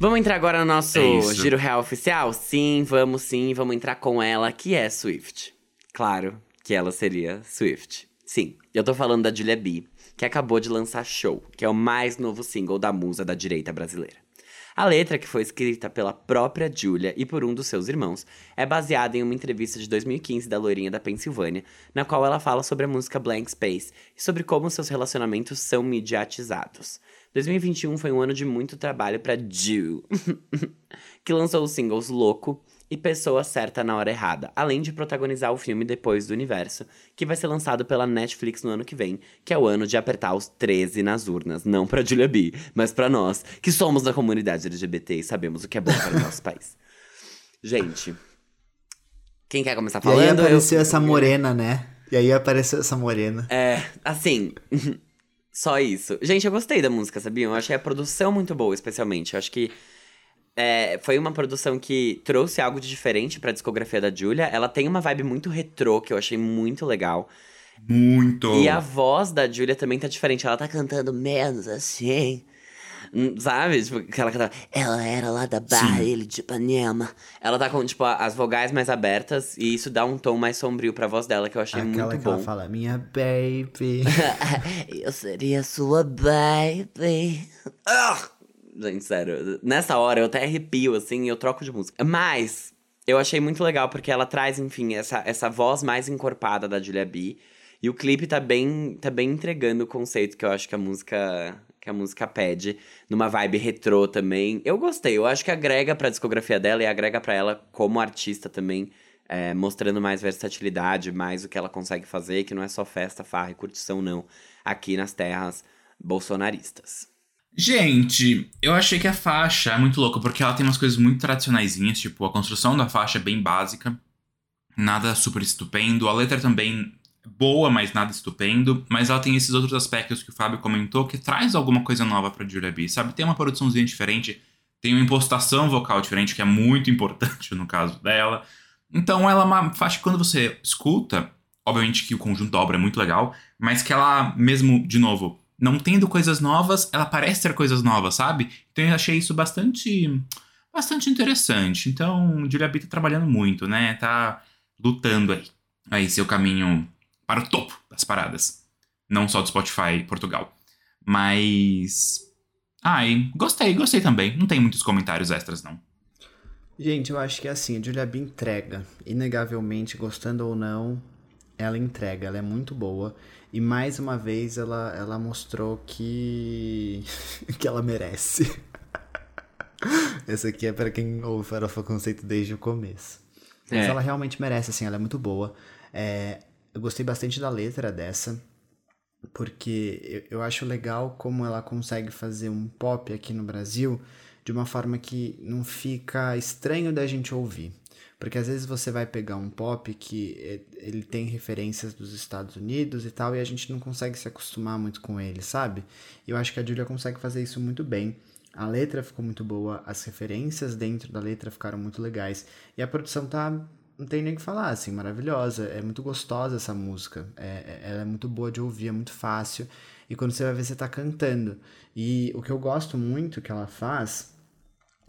Vamos entrar agora no nosso É giro real oficial? Sim, vamos sim. Vamos entrar com ela, que é Swift. Claro que ela seria Swift. Sim, eu tô falando da Julia B, que acabou de lançar Show, que é o mais novo single da musa da direita brasileira. A letra, que foi escrita pela própria Julia e por um dos seus irmãos, é baseada em uma entrevista de 2015 da loirinha da Pensilvânia, na qual ela fala sobre a música Blank Space e sobre como seus relacionamentos são mediatizados. 2021 foi um ano de muito trabalho pra Ju, que lançou os singles Louco e Pessoa Certa na Hora Errada, além de protagonizar o filme Depois do Universo, que vai ser lançado pela Netflix no ano que vem, que é o ano de apertar os 13 nas urnas, não pra Julia B, mas pra nós, que somos da comunidade LGBT e sabemos o que é bom para o nosso país. Gente, quem quer começar E aí falando? apareceu Eu- essa morena, né? E aí apareceu essa morena. É, assim, só isso. Gente, eu gostei da música, sabiam? Eu achei a produção muito boa, especialmente. Eu acho que é, foi uma produção que trouxe algo de diferente pra discografia da Julia. Ela tem uma vibe muito retrô, que eu achei muito legal. Muito. E a voz da Julia também tá diferente. Ela tá cantando menos assim. Hum, Sabe? Tipo, ela cantava. Ela era lá da Barra, Sim. ele de Ipanema. Ela tá com, tipo, as vogais mais abertas. E isso dá um tom mais sombrio pra voz dela, que eu achei Aquela muito que ela bom. fala, minha baby. Eu seria sua baby. Ah! Gente, sério. Nessa hora eu até arrepio, assim, e eu troco de música. Mas eu achei muito legal, porque ela traz, enfim, essa, essa voz mais encorpada da Julia B. E o clipe tá bem, tá bem entregando o conceito que eu acho que a música que a música pede, numa vibe retrô também. Eu gostei, eu acho que agrega pra discografia dela e agrega pra ela como artista também, é, mostrando mais versatilidade, mais o que ela consegue fazer, que não é só festa, farra e curtição, não, aqui nas terras bolsonaristas. Gente, eu achei que a faixa é muito louca, porque ela tem umas coisas muito tradicionaisinhas, tipo, a construção da faixa é bem básica, nada super estupendo, a letra também boa, mas nada estupendo, mas ela tem esses outros aspectos que o Fábio comentou que traz alguma coisa nova pra Julia B, sabe? Tem uma produçãozinha diferente, tem uma impostação vocal diferente, que é muito importante no caso dela. Então ela é uma faixa que quando você escuta, obviamente que o conjunto da obra é muito legal, mas que ela mesmo, de novo, não tendo coisas novas, ela parece ter coisas novas, sabe? Então eu achei isso bastante bastante interessante. Então, Julia B tá trabalhando muito, né? Tá lutando aí. Aí seu caminho para o topo das paradas. Não só do Spotify Portugal. Mas ai, gostei, gostei também. Não tem muitos comentários extras não. Gente, eu acho que é assim, a Julia B entrega. Inegavelmente, gostando ou não, ela entrega, ela é muito boa. E mais uma vez ela, ela mostrou que. que ela merece. Essa aqui é pra quem ouve Farofa Conceito desde o começo. Mas É. ela realmente merece, assim, ela é muito boa. É, eu gostei bastante da letra dessa, porque eu, eu acho legal como ela consegue fazer um pop aqui no Brasil de uma forma que não fica estranho da gente ouvir. Porque às vezes você vai pegar um pop que ele tem referências dos Estados Unidos e tal, e a gente não consegue se acostumar muito com ele, sabe? E eu acho que a Julia consegue fazer isso muito bem. A letra ficou muito boa, as referências dentro da letra ficaram muito legais. E a produção tá. Não tem nem o que falar, assim, maravilhosa. É muito gostosa essa música. É, é- ela é muito boa de ouvir, é muito fácil. E quando você vai ver, você tá cantando. E o que eu gosto muito que ela faz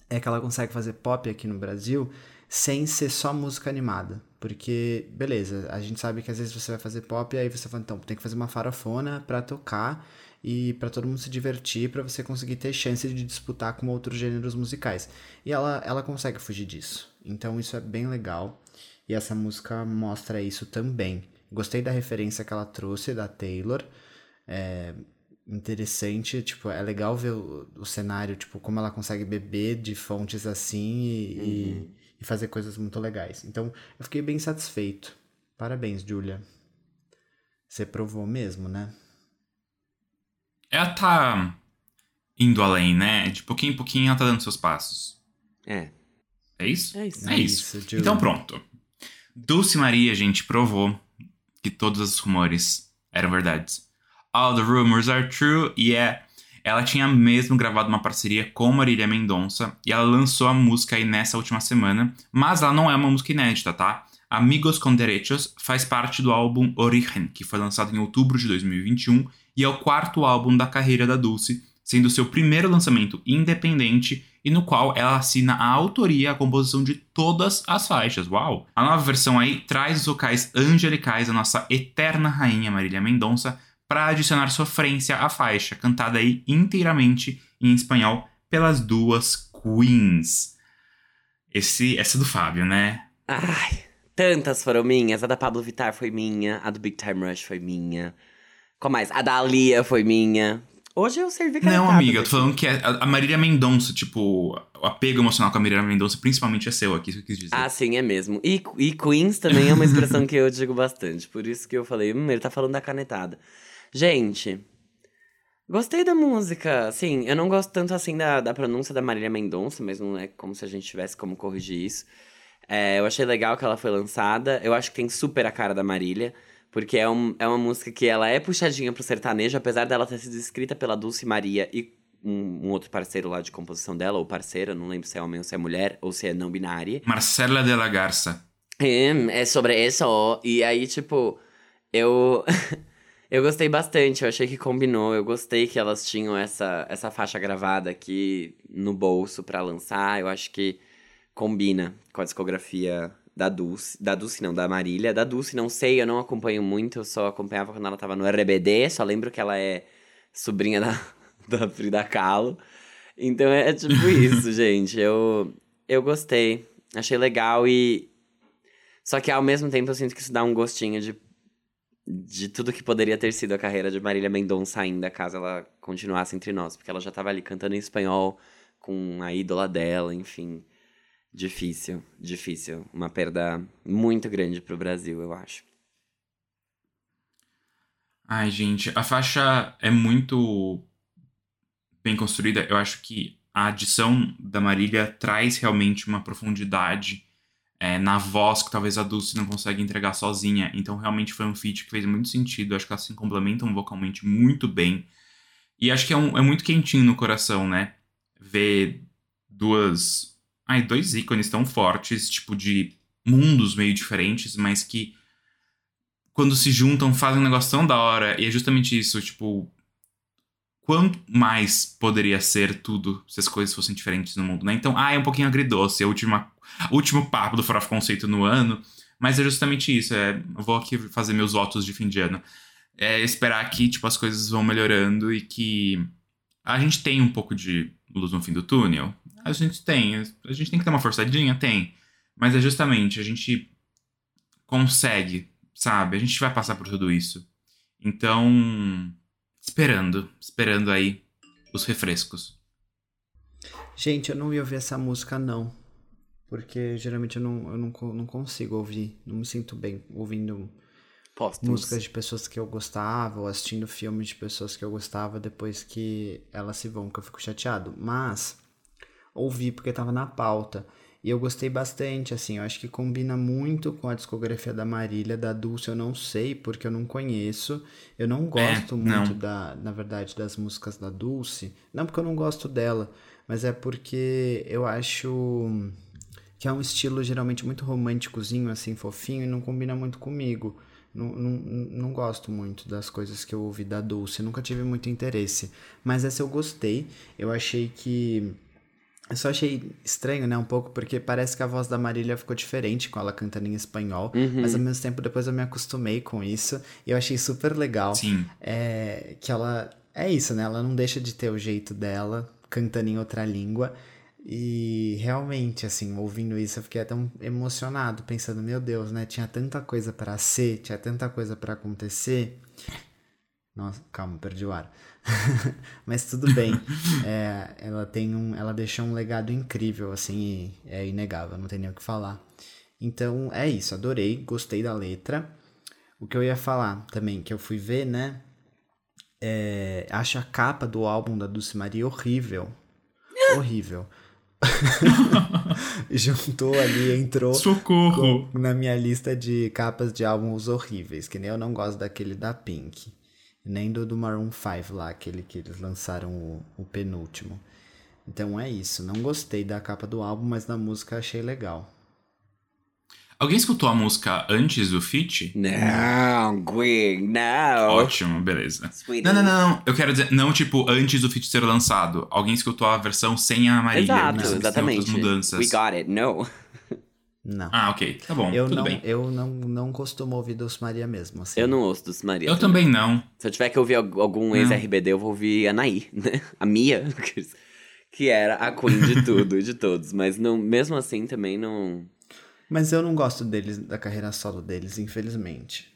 é que ela consegue fazer pop aqui no Brasil sem ser só música animada. Porque, beleza, a gente sabe que às vezes você vai fazer pop e aí você fala, então, tem que fazer uma farofona pra tocar e pra todo mundo se divertir, pra você conseguir ter chance de disputar com outros gêneros musicais. E ela, ela consegue fugir disso. Então isso é bem legal. E essa música mostra isso também. Gostei da referência que ela trouxe da Taylor. É interessante, tipo, é legal ver o, o cenário, tipo, como ela consegue beber de fontes assim e, e- e fazer coisas muito legais. Então, eu fiquei bem satisfeito. Parabéns, Julia. Você provou mesmo, né? Ela tá indo além, né? De pouquinho em pouquinho ela tá dando seus passos. É. É isso? É isso. É isso. Julia. Então pronto. Dulce Maria, gente, provou que todos os rumores eram verdades. All the rumors are true, e é. Ela tinha mesmo gravado uma parceria com Marília Mendonça e ela lançou a música aí nessa última semana, mas ela não é uma música inédita, tá? Amigos com Derechos faz parte do álbum Origen, que foi lançado em outubro de 2021 e é o quarto álbum da carreira da Dulce, sendo seu primeiro lançamento independente e no qual ela assina a autoria e a composição de todas as faixas. Uau! A nova versão aí traz os vocais angelicais da nossa eterna rainha Marília Mendonça para adicionar sofrência à faixa, cantada aí inteiramente em espanhol pelas duas queens. Esse, essa é do Fábio, né? Ai, tantas foram minhas. A da Pablo Vittar foi minha. A do Big Time Rush foi minha. Qual mais? A da Lia foi minha. Hoje eu servi Não, cantada amiga, eu tô daqui. falando que é a a Marília Mendonça, tipo, o apego emocional com a Marília Mendonça principalmente é seu aqui, isso que eu quis dizer. Ah, sim, é mesmo. E, e Queens também é uma expressão que eu digo bastante. Por isso que eu falei, hum, ele tá falando da canetada. Gente, gostei da música. Sim, eu não gosto tanto assim da, da pronúncia da Marília Mendonça, mas não é como se a gente tivesse como corrigir isso. É, eu achei legal que ela foi lançada. Eu acho que tem super a cara da Marília. Porque é, um, é uma música que ela é puxadinha pro sertanejo, apesar dela ter sido escrita pela Dulce Maria e um, um outro parceiro lá de composição dela, ou parceira, não lembro se é homem ou se é mulher, ou se é não binária. Marcela de la Garça. É, é sobre isso. E aí, tipo, eu. eu gostei bastante, eu achei que combinou. Eu gostei que elas tinham essa, essa faixa gravada aqui no bolso pra lançar. Eu acho que combina com a discografia da Dulce. Da Dulce, não, da Marília. Da Dulce, não sei, eu não acompanho muito. Eu só acompanhava quando ela tava no RBD. Só lembro que ela é sobrinha da, da Frida Kahlo. Então é tipo isso, gente. Eu, eu gostei. Achei legal e. Só que ao mesmo tempo eu sinto que isso dá um gostinho de, de tudo que poderia ter sido a carreira de Marília Mendonça ainda, caso ela continuasse entre nós. Porque ela já tava ali cantando em espanhol com a ídola dela, enfim. Difícil, difícil. Uma perda muito grande pro Brasil, eu acho. Ai, gente, a faixa é muito bem construída. Eu acho que a adição da Marília traz realmente uma profundidade é, na voz que talvez a Dulce não consegue entregar sozinha. Então, realmente foi um feat que fez muito sentido. Acho que elas se complementam vocalmente muito bem. E acho que é, um- é muito quentinho no coração, né? Ver duas. Ai, dois ícones tão fortes, tipo, de mundos meio diferentes, mas que quando se juntam, fazem um negócio tão da hora. E é justamente isso, tipo. Quanto mais poderia ser tudo se as coisas fossem diferentes no mundo, né? Então, ah, é um pouquinho agridoce, é o último, último papo do Farofa Conceito no ano. Mas é justamente isso, é, eu vou aqui fazer meus votos de fim de ano. É esperar que, tipo, as coisas vão melhorando e que a gente tem um pouco de luz no fim do túnel. A gente tem, a gente tem que ter uma forçadinha? Tem. Mas é justamente, a gente consegue sabe? A gente vai passar por tudo isso. Então, esperando, esperando aí os refrescos. Gente, eu não ia ouvir essa música, não. Porque geralmente eu não, eu não, não consigo ouvir. Não me sinto bem ouvindo Posto. músicas de pessoas que eu gostava, ou assistindo filmes de pessoas que eu gostava depois que elas se vão, que eu fico chateado. Mas ouvi porque tava na pauta. E eu gostei bastante, assim, eu acho que combina muito com a discografia da Marília, da Dulce, eu não sei, porque eu não conheço. Eu não gosto não. muito da, na verdade, das músicas da Dulce. Não porque eu não gosto dela, mas é porque eu acho que é um estilo geralmente muito românticozinho, assim, fofinho, e não combina muito comigo. Não, não, não gosto muito das coisas que eu ouvi da Dulce, nunca tive muito interesse. Mas essa eu gostei. Eu achei que. Eu só achei estranho, né, um pouco, porque parece que a voz da Marília ficou diferente com ela cantando em espanhol, Uhum. mas ao mesmo tempo depois eu me acostumei com isso e eu achei super legal. Sim. É, que ela. É isso, né? Ela não deixa de ter o jeito dela, cantando em outra língua. E realmente, assim, ouvindo isso, eu fiquei tão emocionado, pensando, meu Deus, né? Tinha tanta coisa para ser, tinha tanta coisa para acontecer. Nossa, calma, perdi o ar. Mas tudo bem. É, ela tem um. Ela deixou um legado incrível, assim, é inegável, não tem nem o que falar. Então é isso, adorei, gostei da letra. O que eu ia falar também, que eu fui ver, né? É, acho a capa do álbum da Dulce Maria horrível. horrível. Juntou ali, entrou Socorro! com- na minha lista de capas de álbuns horríveis, que nem eu não gosto daquele da Pink, nem do do Maroon 5 lá, aquele que eles lançaram o, o penúltimo. Então é isso, não gostei da capa do álbum, mas da música achei legal. Alguém escutou a música antes do feat? Não, Gwen, não. Ótimo, beleza. Sweetie. Não, não, não, não. Eu quero dizer, não, tipo, antes do feat ser lançado. Alguém escutou a versão sem a Marília. Exato, né? Sem exatamente. outras mudanças. We got it, no. Não. Ah, ok. Tá bom, eu tudo não, bem. eu não, não costumo ouvir Dulce Maria mesmo, assim. Eu não ouço dos Maria. Eu também não. Se eu tiver que ouvir al- algum ex-RBD, eu vou ouvir a Anaí, né? A Mia, que era a queen de tudo, de todos. Mas não, mesmo assim também não... Mas eu não gosto deles, da carreira solo deles, infelizmente.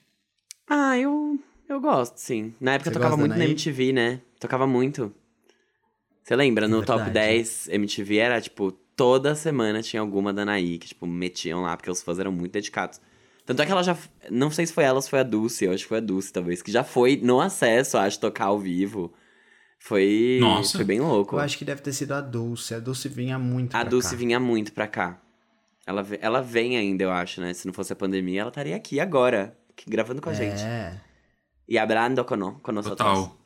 Ah, eu, eu gosto, sim. Na época eu Você tocava gosta da muito na? MTV, né? Tocava muito. Você lembra? No top verdade. 10 MTV era, tipo, toda semana tinha alguma da Anaí que, tipo, metiam lá, porque os fãs eram muito dedicados. Tanto é que ela já. Não sei se foi ela ou se foi a Dulce, eu acho que foi a Dulce, talvez, que já foi no acesso, acho, tocar ao vivo. Foi. Nossa. Foi bem louco. Eu acho que deve ter sido a Dulce. A Dulce vinha muito A pra Dulce cá. vinha muito pra cá. Ela, ela vem ainda, eu acho, né? Se não fosse a pandemia, ela estaria aqui agora, aqui gravando com a gente. É. E hablando con, con nosotros. Total.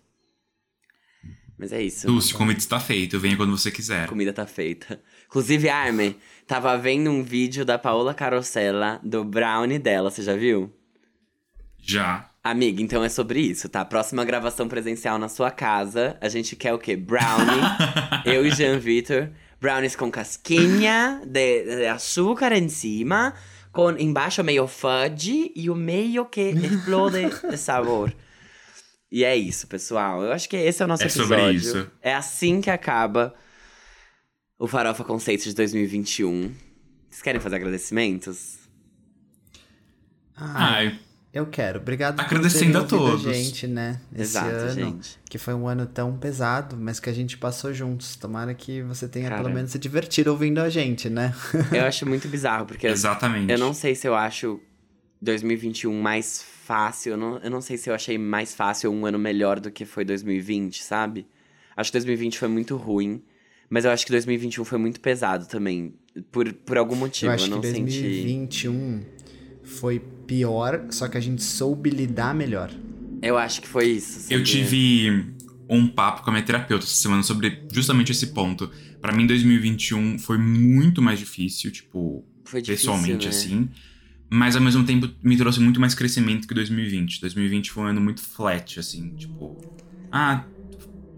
Mas é isso. Dulce, o convite está feito. Venha quando você quiser. A comida tá feita. Inclusive, Armin, tava vendo um vídeo da Paola Carosella do brownie dela, você já viu? Já. Amiga, então é sobre isso, tá? Próxima gravação presencial na sua casa. A gente quer o quê? Brownie. eu e Jean Vitor. Brownies com casquinha de, de açúcar em cima. Com embaixo meio fudge e o meio que explode de sabor. E é isso, pessoal. Eu acho que esse é o nosso É episódio. sobre isso. É assim que acaba o Farofa Conceito de 2021. Vocês querem fazer agradecimentos? Ah, Ai, eu quero. Obrigado Agradecendo por terem a todos. gente, né? Esse Exato, ano, gente. que foi um ano tão pesado, mas que a gente passou juntos. Tomara que você tenha Cara. pelo menos se divertido ouvindo a gente, né? Eu acho muito bizarro, porque exatamente. Eu não sei se eu acho 2021 mais fácil. Eu não, eu não sei se eu achei mais fácil um ano melhor do que foi 2020, sabe? Acho que 2020 foi muito ruim. Mas eu acho que 2021 foi muito pesado também. Por, por algum motivo. eu Eu, acho não que senti. 2021 foi pior, só que a gente soube lidar melhor. Eu acho que foi isso. Eu sabia? tive um papo com a minha terapeuta essa semana sobre justamente esse ponto. Pra mim, 2021 foi muito mais difícil, tipo, Foi difícil, pessoalmente, né? assim. Mas ao mesmo tempo me trouxe muito mais crescimento que 2020. 2020 foi um ano muito flat, assim, tipo. Ah,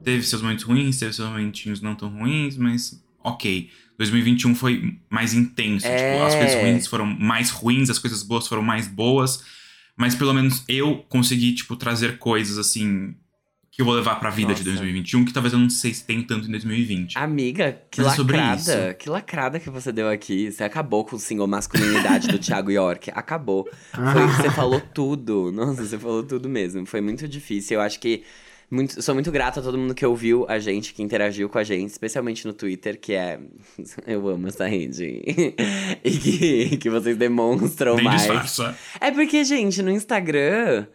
teve seus momentos ruins, teve seus momentinhos não tão ruins, mas ok. 2021 foi mais intenso. É. Tipo, as coisas ruins foram mais ruins, as coisas boas foram mais boas. Mas pelo menos eu consegui, tipo, trazer coisas assim. Que eu vou levar pra vida de Nossa. 2021, que talvez eu não sei se tem tanto em 2020. Amiga, que Mas é lacrada. isso. Que lacrada que você deu aqui. Você acabou com o single masculinidade do Thiago York. Acabou. Foi, você falou tudo. Nossa, você falou tudo mesmo. Foi muito difícil. Eu acho que. Muito, sou muito grata a todo mundo que ouviu a gente, que interagiu com a gente, especialmente no Twitter, que é. Eu amo essa rede. e que, que vocês demonstram Nem mais. disfarça. É porque, gente, no Instagram.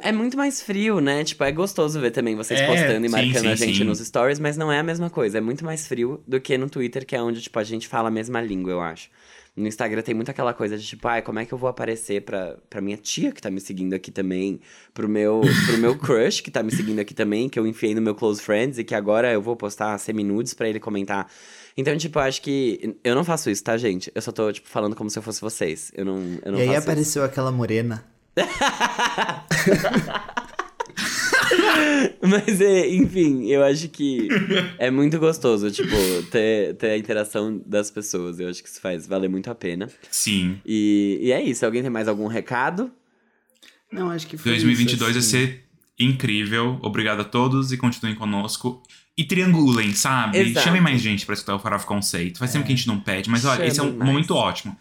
É muito mais frio, né? Tipo, é gostoso ver também vocês É, postando e sim, marcando sim, a gente sim. nos stories, mas não é a mesma coisa. É muito mais frio do que no Twitter, que é onde, tipo, a gente fala a mesma língua, eu acho. No Instagram tem muito aquela coisa de, tipo, ai, como é que eu vou aparecer pra, pra minha tia que tá me seguindo aqui também, pro meu, pro meu crush que tá me seguindo aqui também, que eu enfiei no meu close friends e que agora eu vou postar semi-nudes pra ele comentar. Então, tipo, eu acho que. Eu não faço isso, tá, gente? Eu só tô, tipo, falando como se eu fosse vocês. Eu não, eu não E aí faço isso. apareceu aquela morena. Mas, é, enfim, eu acho que é muito gostoso, tipo, ter, ter a interação das pessoas. Eu acho que isso faz valer muito a pena. Sim. E, e é isso. Alguém tem mais algum recado? Não, acho que foi 2022 isso, vai assim. ser incrível. Obrigado a todos e continuem conosco. E triangulem, sabe? Exato. Chamem mais gente pra escutar o Farofa Conceito. Faz tempo que a gente não pede, mas olha, esse é um mais. momento ótimo.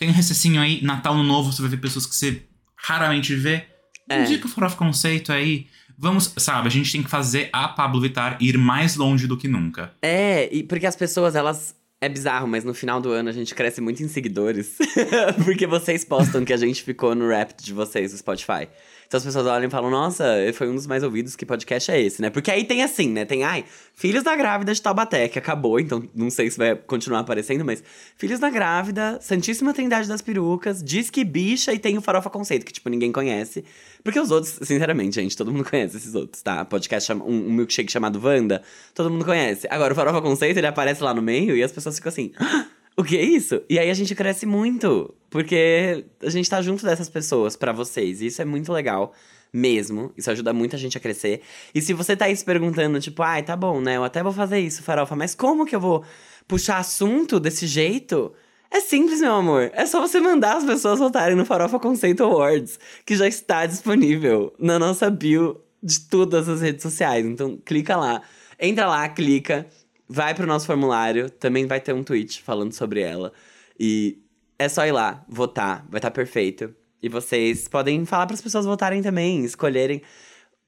Tem um recessinho aí, Natal no Novo, você vai ver pessoas que você raramente vê. É. Indica o Farofa Conceito aí. Vamos, sabe, a gente tem que fazer a Pablo Vittar ir mais longe do que nunca. É, e porque as pessoas, elas. É bizarro, mas no final do ano a gente cresce muito em seguidores. porque vocês postam que a gente ficou no rap de vocês, no Spotify. Então as pessoas olham e falam, nossa, foi um dos mais ouvidos, que podcast é esse, né? Porque aí tem assim, né? Tem, ai, Filhos da Grávida de Taubaté, que acabou, então não sei se vai continuar aparecendo, mas Filhos da Grávida, Santíssima Trindade das Perucas, Diz que Bicha e tem o Farofa Conceito, que, tipo, ninguém conhece. Porque os outros, sinceramente, gente, todo mundo conhece esses outros, tá? Podcast, um, um milkshake chamado Wanda, todo mundo conhece. Agora, o Farofa Conceito, ele aparece lá no meio e as pessoas ficam assim... "Ah, O que é isso? E aí a gente cresce muito, porque a gente tá junto dessas pessoas pra vocês. E isso é muito legal, mesmo. Isso ajuda muito a gente a crescer. E se você tá aí se perguntando, tipo, ai, tá bom, né? Eu até vou fazer isso, farofa, mas como que eu vou puxar assunto desse jeito? É simples, meu amor. É só você mandar as pessoas votarem no Farofa Conceito Awards, que já está disponível na nossa bio de todas as redes sociais. Então, clica lá. Entra lá, clica. Vai pro nosso formulário, também vai ter um tweet falando sobre ela. E é só ir lá, votar, vai estar perfeito. E vocês podem falar para as pessoas votarem também, escolherem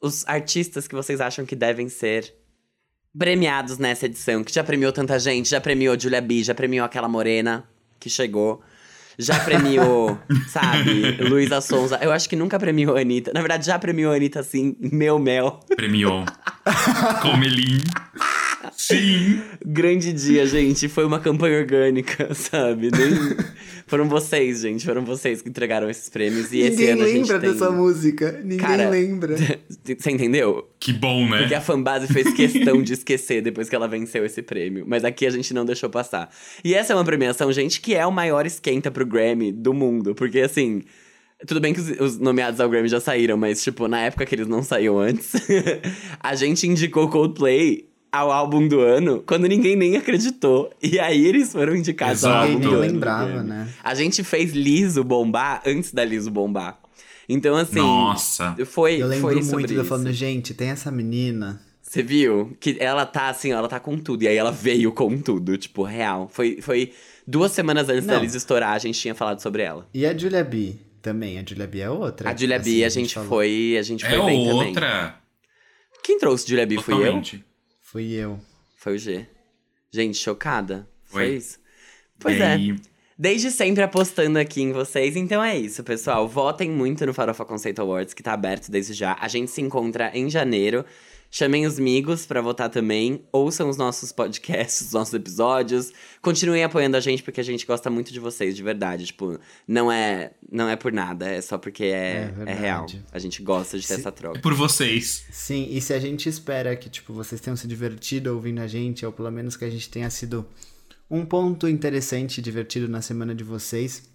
os artistas que vocês acham que devem ser premiados nessa edição, que já premiou tanta gente, já premiou Julia B, já premiou aquela morena que chegou. Já premiou, sabe, Luísa Sonza. Eu acho que nunca premiou a Anitta. Na verdade, já premiou a Anitta, assim, meu mel. Premiou. Comelin. Sim. Grande dia, gente. Foi uma campanha orgânica, sabe? Nem... Foram vocês, gente. Foram vocês que entregaram esses prêmios. E esse Ninguém ano a gente lembra tem... dessa música. Ninguém Cara, lembra. Você entendeu? Que bom, né? Porque a fanbase fez questão de esquecer depois que ela venceu esse prêmio. Mas aqui a gente não deixou passar. E essa é uma premiação, gente, que é o maior esquenta pro Grammy do mundo. Porque, assim... Tudo bem que os, os nomeados ao Grammy já saíram, mas, tipo, na época que eles não saíam antes, a gente indicou Coldplay ao álbum do ano quando ninguém nem acreditou. E aí eles foram indicados ao Exato. álbum Ninguém do nem ano. lembrava, né? A gente fez Liso bombar antes da Liso bombar. Então, assim. Nossa. Foi, Eu lembro foi muito de eu falando, gente, tem essa menina. Você viu? Que ela tá assim, ó, ela tá com tudo. E aí ela veio com tudo, tipo, real. Foi, foi duas semanas antes da Não. Liz estourar, a gente tinha falado sobre ela. E a Julia B também. A Julia B é outra. A Julia assim, B, a gente falou. foi, a gente foi É bem também. outra. Quem trouxe Julia B fui eu? Fui eu. Foi o G. Gente, chocada. Foi, Foi. isso. Pois E é. Desde sempre apostando aqui em vocês. Então é isso, pessoal. Votem muito no Farofa Conceito Awards, que tá aberto desde já. A gente se encontra em janeiro. Chamem os amigos pra votar também. Ouçam os nossos podcasts, os nossos episódios. Continuem apoiando a gente, porque a gente gosta muito de vocês, de verdade. Tipo, não é, não é por nada, é só porque é, É é, real. A gente gosta de ter Se- essa troca. É por vocês. Sim, e se a gente espera que, tipo, vocês tenham se divertido ouvindo a gente, ou pelo menos que a gente tenha sido um ponto interessante e divertido na semana de vocês,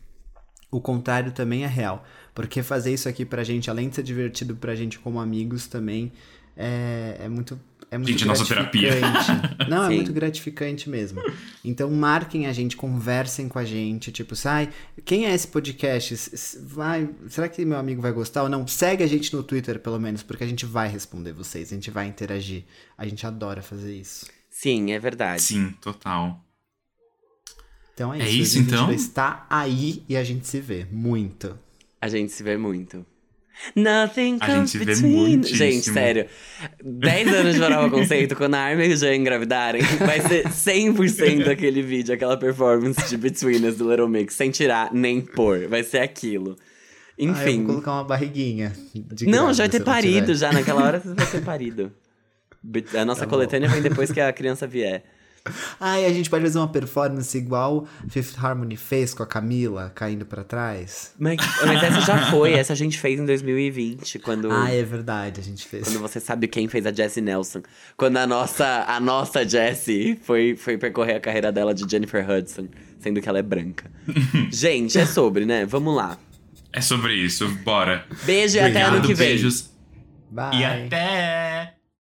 o contrário também é real. Porque fazer isso aqui pra gente, além de ser divertido pra gente como amigos também, é, é muito. É muito Gente, nossa terapia. gratificante. Não, é muito gratificante mesmo. Então marquem a gente, conversem com a gente, tipo, sai, quem é esse podcast? Vai, será que meu amigo vai gostar ou não? Segue a gente no Twitter, pelo menos, porque a gente vai responder vocês, a gente vai interagir. A gente adora fazer isso. Sim, é verdade. Sim, total. Então é, É isso. isso, 2022 então? está aí e a gente se vê muito. A gente se vê muito. Nothing A comes gente vê between- muitíssimo. Gente, sério. 10 anos de Farofa Conceito, quando a Armin e o Jean engravidarem, vai ser 100% aquele vídeo, aquela performance de Between Us do Little Mix, sem tirar nem pôr. Vai ser aquilo. Ah, eu Enfim. vou colocar uma barriguinha. de não, já vai ter parido tiver. já. Naquela hora você vai ter parido. A nossa Tá bom. coletânea vem depois que a criança vier. Ah, e a gente pode fazer uma performance igual Fifth Harmony fez com a Camila caindo pra trás. Mas, mas essa já foi, essa a gente fez em 2020, quando, Ah, é verdade, a gente fez. quando você sabe quem fez a Jessie Nelson. Quando a nossa, a nossa Jessie foi, foi percorrer a carreira dela de Jennifer Hudson, sendo que ela é branca. gente, é sobre, né? Vamos lá. É sobre isso, bora. Beijo e até ano Obrigado, que vem. beijos. Bye. E até!